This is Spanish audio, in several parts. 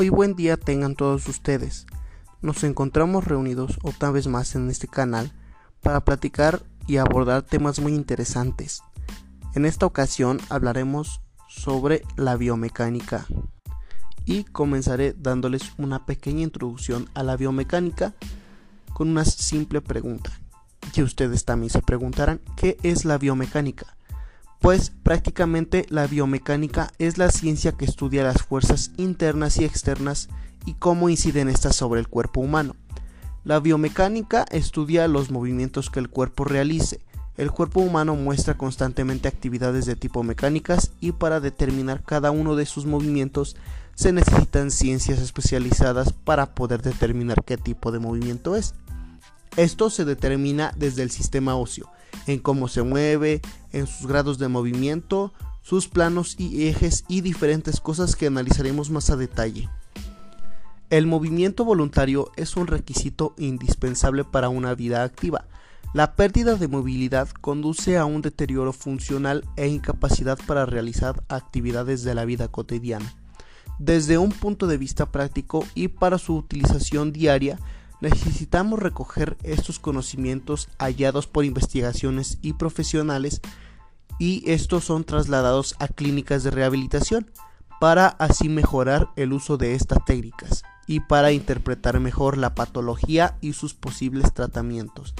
Hoy buen día tengan todos ustedes. Nos encontramos reunidos otra vez más en este canal para platicar y abordar temas muy interesantes. En esta ocasión hablaremos sobre la biomecánica y comenzaré dándoles una pequeña introducción a la biomecánica con una simple pregunta. Y ustedes también se preguntarán, ¿qué es la biomecánica? Pues prácticamente la biomecánica es la ciencia que estudia las fuerzas internas y externas y cómo inciden estas sobre el cuerpo humano. La biomecánica estudia los movimientos que el cuerpo realice. El cuerpo humano muestra constantemente actividades de tipo mecánicas y para determinar cada uno de sus movimientos se necesitan ciencias especializadas para poder determinar qué tipo de movimiento es. Esto se determina desde el sistema óseo, en cómo se mueve, en sus grados de movimiento, sus planos y ejes y diferentes cosas que analizaremos más a detalle. El movimiento voluntario es un requisito indispensable para una vida activa. La pérdida de movilidad conduce a un deterioro funcional e incapacidad para realizar actividades de la vida cotidiana. Desde un punto de vista práctico y para su utilización diaria, necesitamos recoger estos conocimientos hallados por investigaciones y profesionales y estos son trasladados a clínicas de rehabilitación para así mejorar el uso de estas técnicas y para interpretar mejor la patología y sus posibles tratamientos.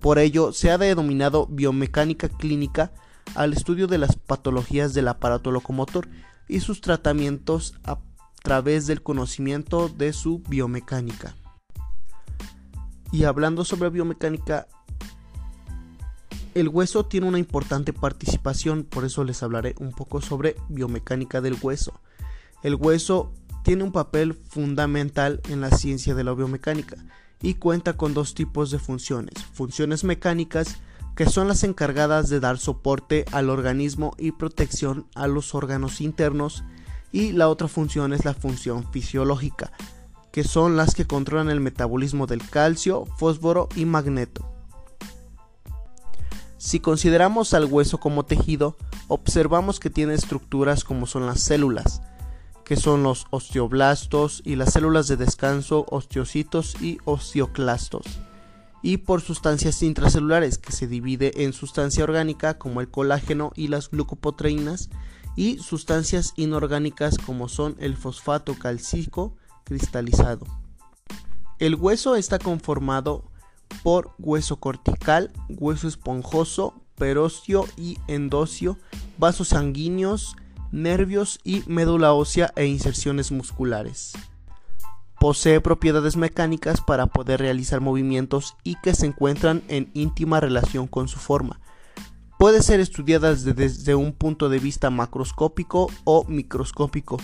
Por ello se ha denominado biomecánica clínica al estudio de las patologías del aparato locomotor y sus tratamientos a través del conocimiento de su biomecánica. Y hablando sobre biomecánica, el hueso tiene una importante participación, por eso les hablaré un poco sobre biomecánica del hueso. El hueso tiene un papel fundamental en la ciencia de la biomecánica y cuenta con dos tipos de funciones. Funciones mecánicas, que son las encargadas de dar soporte al organismo y protección a los órganos internos, y la otra función es la función fisiológica, que son las que controlan el metabolismo del calcio, fósforo y magneto. Si consideramos al hueso como tejido, observamos que tiene estructuras como son las células, que son los osteoblastos y las células de descanso, osteocitos y osteoclastos, y por sustancias intracelulares, que se divide en sustancia orgánica como el colágeno y las glucoproteínas, y sustancias inorgánicas como son el fosfato calcíco, cristalizado. El hueso está conformado por hueso cortical, hueso esponjoso, peróxeo y endocio, vasos sanguíneos, nervios y médula ósea e inserciones musculares. Posee propiedades mecánicas para poder realizar movimientos y que se encuentran en íntima relación con su forma. Puede ser estudiada desde un punto de vista macroscópico o microscópico,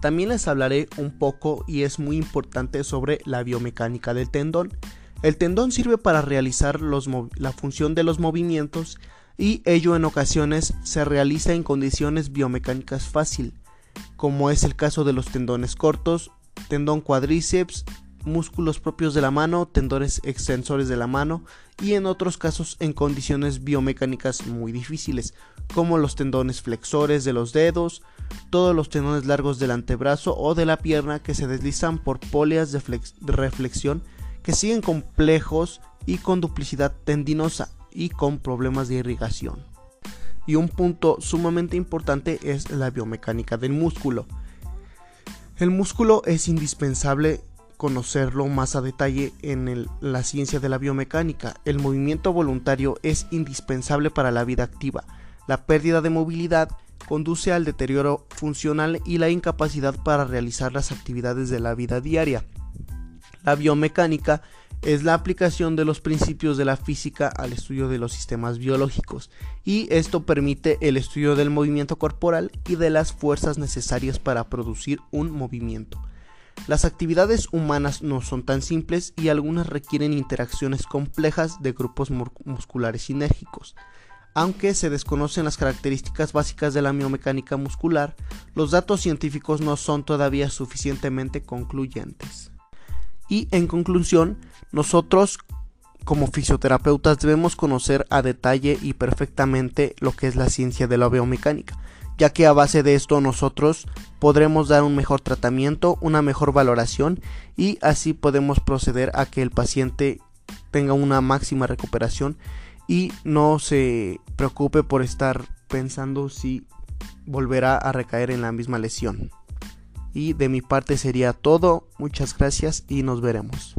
también les hablaré un poco y es muy importante sobre la biomecánica del tendón. El tendón sirve para realizar la función de los movimientos y ello en ocasiones se realiza en condiciones biomecánicas fácil, como es el caso de los tendones cortos, tendón cuádriceps, músculos propios de la mano, tendones extensores de la mano y en otros casos en condiciones biomecánicas muy difíciles, como los tendones flexores de los dedos, todos los tendones largos del antebrazo o de la pierna que se deslizan por poleas de, reflexión que siguen complejos y con duplicidad tendinosa y con problemas de irrigación. Y un punto sumamente importante es la biomecánica del músculo. El músculo es indispensable conocerlo más a detalle en la ciencia de la biomecánica. El movimiento voluntario es indispensable para la vida activa. La pérdida de movilidad conduce al deterioro funcional y la incapacidad para realizar las actividades de la vida diaria. La biomecánica es la aplicación de los principios de la física al estudio de los sistemas biológicos y esto permite el estudio del movimiento corporal y de las fuerzas necesarias para producir un movimiento. Las actividades humanas no son tan simples y algunas requieren interacciones complejas de grupos musculares sinérgicos. Aunque se desconocen las características básicas de la biomecánica muscular, los datos científicos no son todavía suficientemente concluyentes. Y en conclusión, nosotros como fisioterapeutas debemos conocer a detalle y perfectamente lo que es la ciencia de la biomecánica, ya que a base de esto nosotros podremos dar un mejor tratamiento, una mejor valoración y así podemos proceder a que el paciente tenga una máxima recuperación y no se preocupe por estar pensando si volverá a recaer en la misma lesión. Y de mi parte sería todo, muchas gracias y nos veremos.